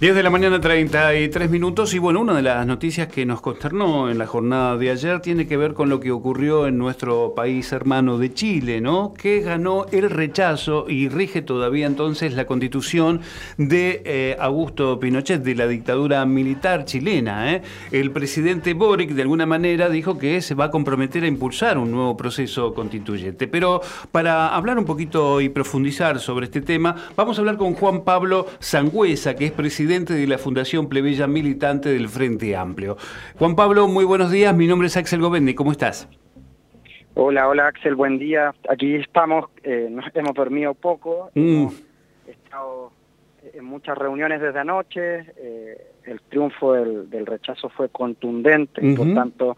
10 de la mañana, 33 minutos. Y bueno, una de las noticias que nos consternó en la jornada de ayer tiene que ver con lo que ocurrió en nuestro país hermano de Chile, ¿no? Que ganó el rechazo y rige todavía entonces la constitución de eh, Augusto Pinochet, de la dictadura militar chilena. ¿eh? El presidente Boric, de alguna manera, dijo que se va a comprometer a impulsar un nuevo proceso constituyente. Pero para hablar un poquito y profundizar sobre este tema, vamos a hablar con Juan Pablo Sangüesa, que es presidente de la Fundación Plebeya Militante del Frente Amplio. Juan Pablo, muy buenos días. Mi nombre es Axel Govendi. ¿Cómo estás? Hola, hola Axel, buen día. Aquí estamos, eh, nos hemos dormido poco, mm. hemos estado en muchas reuniones desde anoche, eh, el triunfo del, rechazo fue contundente, por tanto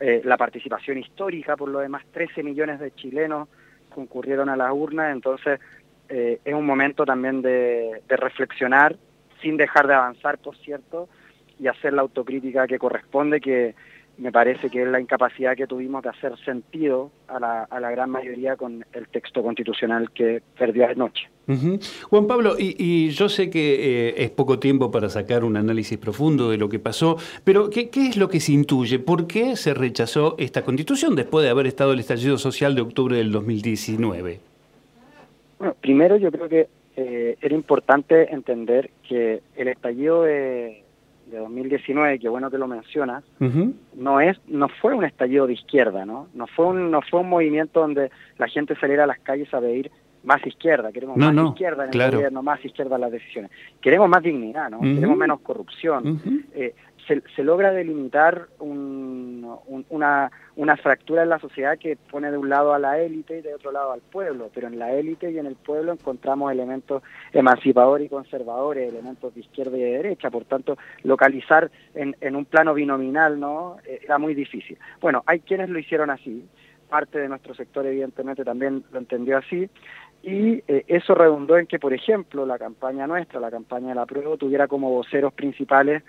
eh, la participación histórica, por lo demás 13 millones de chilenos concurrieron a las urnas, entonces es un momento también de reflexionar sin dejar de avanzar, por cierto, y hacer la autocrítica que corresponde, que me parece que es la incapacidad que tuvimos de hacer sentido a la, a la gran mayoría con el texto constitucional que perdió anoche. Juan Pablo, y, yo sé que eh, es poco tiempo para sacar un análisis profundo de lo que pasó, pero ¿qué, ¿qué, es lo que se intuye? ¿Por qué se rechazó esta constitución después de haber estado el estallido social de octubre del 2019? Bueno, primero yo creo que eh, era importante entender que el estallido de, 2019, que bueno que lo mencionas, no es, no fue un estallido de izquierda, ¿no? No fue un, no fue un movimiento donde la gente saliera a las calles a pedir más izquierda, queremos más izquierda en el gobierno, más izquierda en las decisiones. Queremos más dignidad, ¿no? Queremos menos corrupción se, logra delimitar una, una fractura en la sociedad que pone de un lado a la élite y de otro lado al pueblo, pero en la élite y en el pueblo encontramos elementos emancipadores y conservadores, elementos de izquierda y de derecha, por tanto, localizar en, en un plano binominal no eh, era muy difícil. Bueno, hay quienes lo hicieron así, parte de nuestro sector evidentemente también lo entendió así, y eh, eso redundó en que, por ejemplo, la campaña nuestra, la campaña de la prueba, tuviera como voceros principales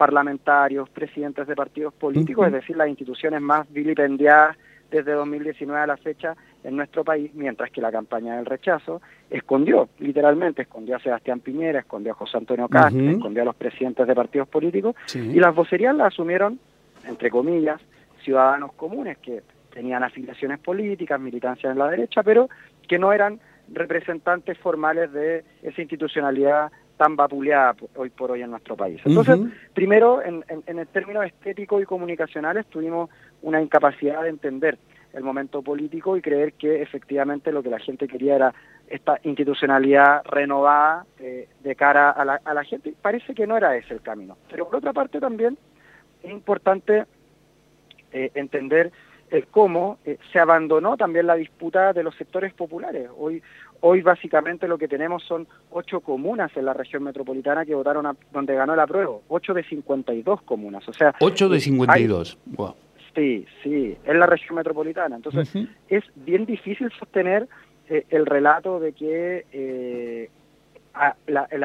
parlamentarios, presidentes de partidos políticos, es decir, las instituciones más vilipendiadas desde 2019 a la fecha en nuestro país, mientras que la campaña del rechazo escondió, literalmente, escondió a Sebastián Piñera, escondió a José Antonio Castro, escondió a los presidentes de partidos políticos, y las vocerías las asumieron, entre comillas, ciudadanos comunes que tenían afiliaciones políticas, militancia en la derecha, pero que no eran representantes formales de esa institucionalidad tan vapuleada hoy por hoy en nuestro país. Entonces, primero, en, en, en términos estéticos y comunicacionales, tuvimos una incapacidad de entender el momento político y creer que efectivamente lo que la gente quería era esta institucionalidad renovada eh, de cara a la, a la gente. Parece que no era ese el camino. Pero por otra parte también es importante eh, entender el cómo eh, se abandonó también la disputa de los sectores populares. Hoy, hoy básicamente lo que tenemos son ocho comunas en la región metropolitana que votaron a, donde ganó la prueba, ocho de 52 comunas. O sea, ocho de 52. Sí, sí, en la región metropolitana. Entonces, es bien difícil sostener eh, el relato de que eh,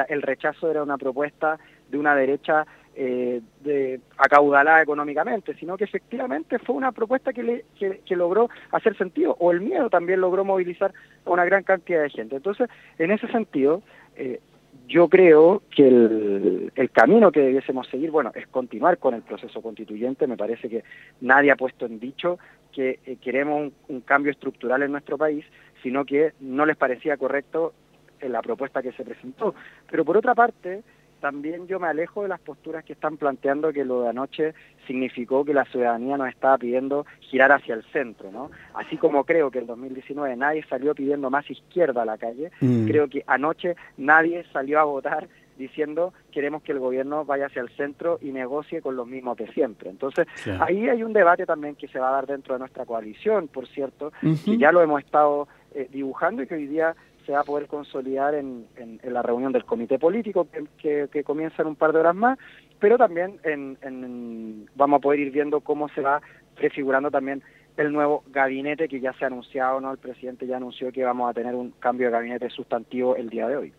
el rechazo era una propuesta de una derecha eh, de, acaudalada económicamente, sino que efectivamente fue una propuesta que, le, que, logró hacer sentido, o el miedo también logró movilizar a una gran cantidad de gente. Entonces, en ese sentido, eh, yo creo que el, el, camino que debiésemos seguir, bueno, es continuar con el proceso constituyente. Me parece que nadie ha puesto en dicho que eh, queremos un, un, cambio estructural en nuestro país, sino que no les parecía correcto en la propuesta que se presentó. Pero por otra parte, también yo me alejo de las posturas que están planteando que lo de anoche significó que la ciudadanía nos estaba pidiendo girar hacia el centro, ¿no? Así como creo que en 2019 nadie salió pidiendo más izquierda a la calle, mm. creo que anoche nadie salió a votar diciendo queremos que el gobierno vaya hacia el centro y negocie con los mismos de siempre. Entonces, ahí hay un debate también que se va a dar dentro de nuestra coalición, por cierto, que ya lo hemos estado eh, dibujando y que hoy día se va a poder consolidar en, la reunión del comité político que, que, comienza en un par de horas más, pero también en, vamos a poder ir viendo cómo se va prefigurando también el nuevo gabinete que ya se ha anunciado, ¿no? El presidente ya anunció que vamos a tener un cambio de gabinete sustantivo el día de hoy.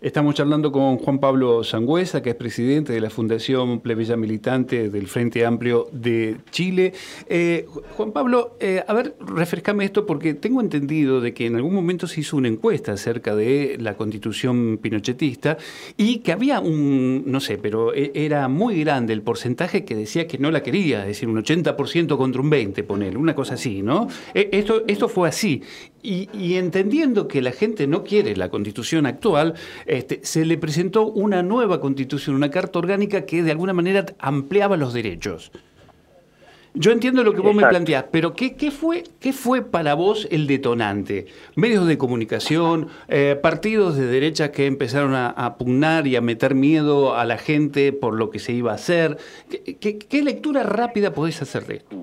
Estamos charlando con Juan Pablo Sangüesa, que es presidente de la Fundación Plebeya Militante del Frente Amplio de Chile. Eh, Juan Pablo, eh, a ver, refrescame esto porque tengo entendido de que en algún momento se hizo una encuesta acerca de la constitución pinochetista y que había un, no sé, pero e, era muy grande el porcentaje que decía que no la quería, es decir, un 80% contra un 20%, poner, una cosa así, ¿no? E, esto, esto fue así. Y, entendiendo que la gente no quiere la constitución actual, este, se le presentó una nueva constitución, una carta orgánica que de alguna manera ampliaba los derechos. Yo entiendo lo que vos me planteás, pero ¿qué, qué, fue, ¿qué fue para vos el detonante? Medios de comunicación, eh, partidos de derecha que empezaron a, pugnar y a meter miedo a la gente por lo que se iba a hacer. ¿Qué, lectura rápida podés hacer de esto?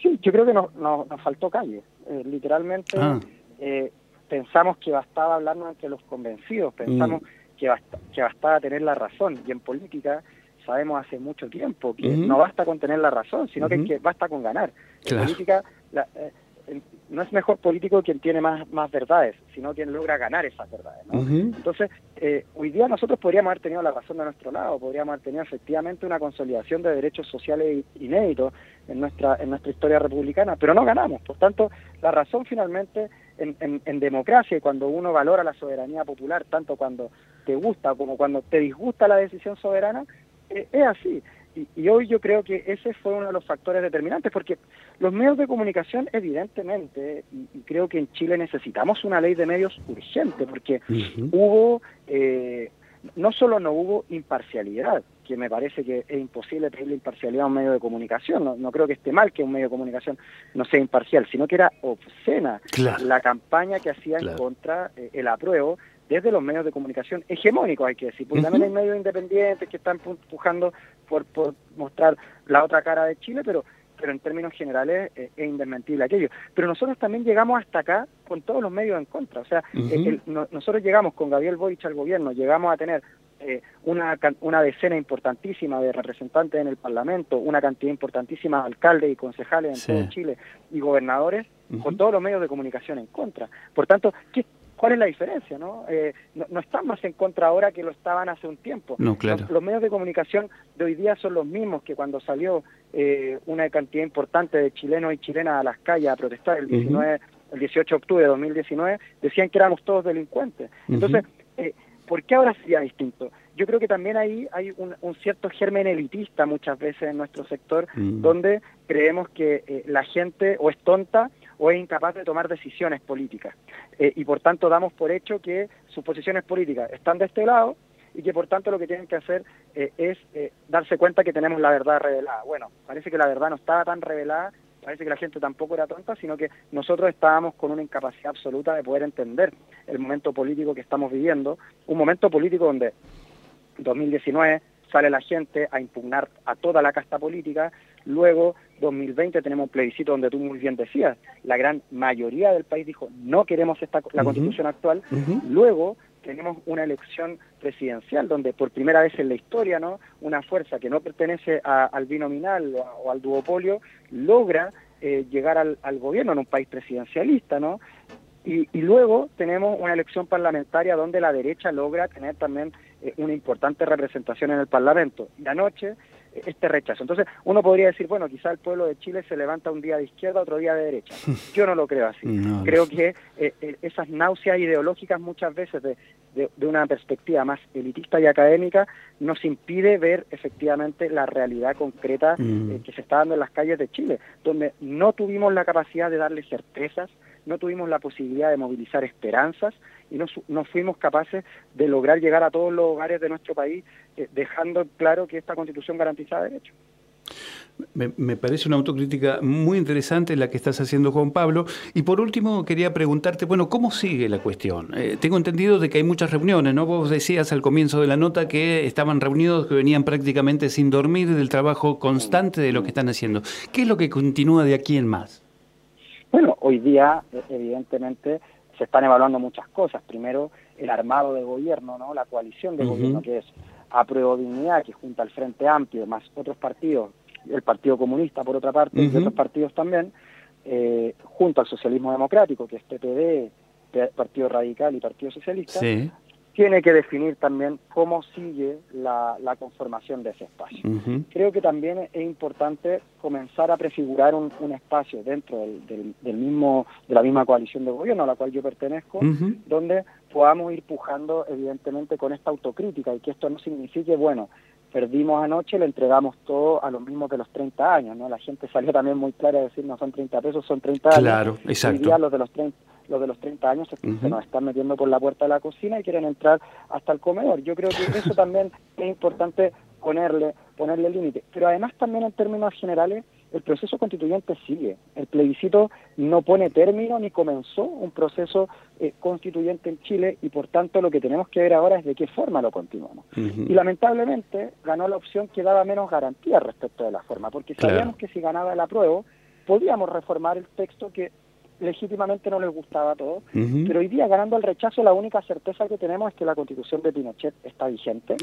Sí, yo creo que nos, nos faltó calle. Eh, literalmente ah. eh, pensamos que bastaba hablarnos entre los convencidos, pensamos mm. que, que bastaba tener la razón. Y en política sabemos hace mucho tiempo que no basta con tener la razón, sino que, basta con ganar. En política, la, eh, no es mejor político quien tiene más, más verdades, sino quien logra ganar esas verdades. Entonces, eh, hoy día nosotros podríamos haber tenido la razón de nuestro lado, podríamos haber tenido efectivamente una consolidación de derechos sociales inéditos en nuestra, en nuestra historia republicana, pero no ganamos. Por tanto, la razón finalmente en, en democracia y cuando uno valora la soberanía popular, tanto cuando te gusta como cuando te disgusta la decisión soberana, eh, es así. Y, hoy yo creo que ese fue uno de los factores determinantes, porque los medios de comunicación, evidentemente, y, creo que en Chile necesitamos una ley de medios urgente, porque hubo, eh, no solo no hubo imparcialidad, que me parece que es imposible pedirle imparcialidad a un medio de comunicación, no, creo que esté mal que un medio de comunicación no sea imparcial, sino que era obscena la campaña que hacía en contra eh, el apruebo desde los medios de comunicación hegemónicos, hay que decir, porque también hay medios independientes que están empujando por, por mostrar la otra cara de Chile, pero pero en términos generales eh, es indesmentible aquello. Pero nosotros también llegamos hasta acá con todos los medios en contra. O sea, eh, nosotros llegamos con Gabriel Boric al gobierno, llegamos a tener eh, una, una decena importantísima de representantes en el Parlamento, una cantidad importantísima de alcaldes y concejales en todo Chile y gobernadores con todos los medios de comunicación en contra. Por tanto, ¿qué, ¿Cuál es la diferencia? No? Eh, no, están más en contra ahora que lo estaban hace un tiempo. No, claro. los, medios de comunicación de hoy día son los mismos que cuando salió eh, una cantidad importante de chilenos y chilenas a las calles a protestar el 19, el 18 de octubre de 2019, decían que éramos todos delincuentes. Entonces, eh, ¿por qué ahora sería distinto? Yo creo que también ahí hay un, cierto germen elitista muchas veces en nuestro sector, donde creemos que la gente o es tonta o es incapaz de tomar decisiones políticas. Eh, y por tanto damos por hecho que sus posiciones políticas están de este lado y que por tanto lo que tienen que hacer eh, es eh, darse cuenta que tenemos la verdad revelada. Bueno, parece que la verdad no estaba tan revelada, parece que la gente tampoco era tonta, sino que nosotros estábamos con una incapacidad absoluta de poder entender el momento político que estamos viviendo, un momento político donde 2019 sale la gente a impugnar a toda la casta política, luego 2020 tenemos un plebiscito donde tú muy bien decías, la gran mayoría del país dijo no queremos esta, la constitución actual, luego tenemos una elección presidencial donde por primera vez en la historia no una fuerza que no pertenece al binominal o, al duopolio logra eh, llegar al, gobierno en un país presidencialista no y, y, luego tenemos una elección parlamentaria donde la derecha logra tener también eh, una importante representación en el Parlamento. Y anoche este rechazo. Entonces, uno podría decir, bueno, quizá el pueblo de Chile se levanta un día de izquierda, otro día de derecha. Yo no lo creo así. Creo que eh, eh, esas náuseas ideológicas muchas veces de, de, una perspectiva más elitista y académica nos impide ver efectivamente la realidad concreta mm. eh, que se está dando en las calles de Chile, donde no tuvimos la capacidad de darle certezas, no tuvimos la posibilidad de movilizar esperanzas y no, no fuimos capaces de lograr llegar a todos los hogares de nuestro país eh, dejando claro que esta constitución garantiza derechos. Me, parece una autocrítica muy interesante la que estás haciendo, Juan Pablo. Y por último, quería preguntarte, bueno, ¿cómo sigue la cuestión? Eh, tengo entendido de que hay muchas reuniones, ¿no? Vos decías al comienzo de la nota que estaban reunidos, que venían prácticamente sin dormir del trabajo constante de lo que están haciendo. ¿Qué es lo que continúa de aquí en más? Bueno, hoy día, e, evidentemente, se están evaluando muchas cosas. Primero, el armado de gobierno, ¿no? la coalición de gobierno, que es Apruebo Dignidad, que junta al Frente Amplio, más otros partidos, el Partido Comunista por otra parte, y otros partidos también, eh, junto al Socialismo Democrático, que es PPD, Partido Radical y Partido Socialista, tiene que definir también cómo sigue la, conformación de ese espacio. Creo que también es importante comenzar a prefigurar un, espacio dentro del, mismo de la misma coalición de gobierno a la cual yo pertenezco, donde podamos ir pujando evidentemente con esta autocrítica y que esto no signifique, bueno, perdimos anoche, le entregamos todo a los mismos de los 30 años, ¿no? La gente salió también muy clara a decir, no son 30 pesos, son 30 años. Claro, exacto. los de los 30 los de los 30 años se, nos están metiendo por la puerta de la cocina y quieren entrar hasta el comedor. Yo creo que eso también es importante ponerle ponerle límite. Pero además también en términos generales el proceso constituyente sigue. El plebiscito no pone término ni comenzó un proceso eh, constituyente en Chile y por tanto lo que tenemos que ver ahora es de qué forma lo continuamos. Y lamentablemente ganó la opción que daba menos garantía respecto de la forma, porque sabíamos que si ganaba el apruebo podíamos reformar el texto que legítimamente no les gustaba a todos, pero hoy día ganando el rechazo la única certeza que tenemos es que la constitución de Pinochet está vigente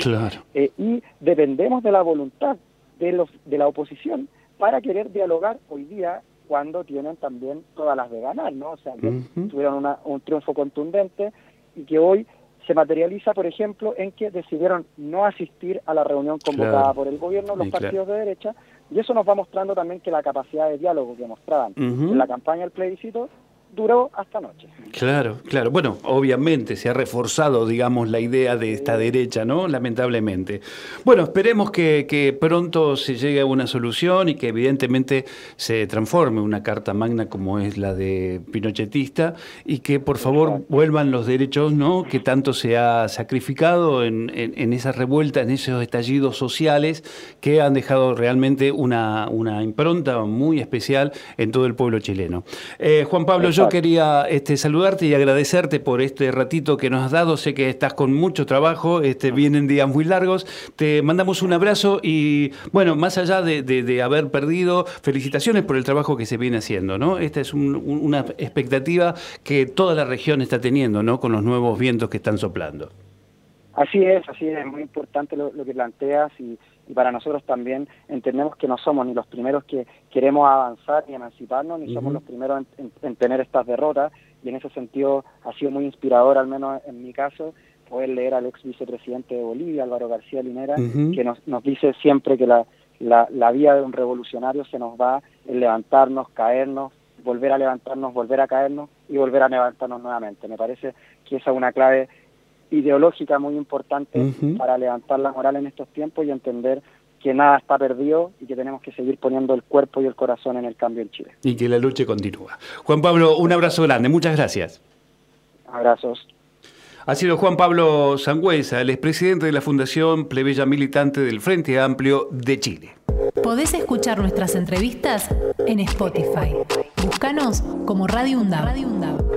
eh, y dependemos de la voluntad de, los, de la oposición para querer dialogar hoy día cuando tienen también todas las de ganar, ¿no? O sea, que tuvieron un triunfo contundente y que hoy se materializa, por ejemplo, en que decidieron no asistir a la reunión convocada por el gobierno, los partidos de derecha, y eso nos va mostrando también que la capacidad de diálogo que mostraban en la campaña del plebiscito duró hasta noche. Claro, claro. Bueno, obviamente se ha reforzado, digamos, la idea de esta derecha, ¿no? Lamentablemente. Bueno, esperemos que, pronto se llegue a una solución y que evidentemente se transforme una carta magna como es la de Pinochetista y que por favor vuelvan los derechos, ¿no? Que tanto se ha sacrificado en, en, esa revuelta, en esos estallidos sociales que han dejado realmente una, una impronta muy especial en todo el pueblo chileno. Eh, Juan Pablo, yo quería este, saludarte y agradecerte por este ratito que nos has dado. Sé que estás con mucho trabajo, este, vienen días muy largos. Te mandamos un abrazo y, bueno, más allá de, haber perdido, felicitaciones por el trabajo que se viene haciendo, ¿no? Esta es una expectativa que toda la región está teniendo, ¿no? Con los nuevos vientos que están soplando. Así es, así es, muy importante lo, que planteas y, para nosotros también entendemos que no somos ni los primeros que queremos avanzar y emanciparnos, ni somos los primeros en, tener estas derrotas y en ese sentido ha sido muy inspirador, al menos en mi caso, poder leer al ex vicepresidente de Bolivia, Álvaro García Linera, que nos, nos dice siempre que la, la, la vía de un revolucionario se nos va en levantarnos, caernos, volver a levantarnos, volver a caernos y volver a levantarnos nuevamente. Me parece que esa es una clave ideológica muy importante para levantar la moral en estos tiempos y entender que nada está perdido y que tenemos que seguir poniendo el cuerpo y el corazón en el cambio en Chile. Y que la lucha continúa. Juan Pablo, un abrazo grande, muchas gracias. Abrazos. Ha sido Juan Pablo Sangüesa, el expresidente de la Fundación Plebeya Militante del Frente Amplio de Chile. Podés escuchar nuestras entrevistas en Spotify. Búscanos como Radio UNDAV.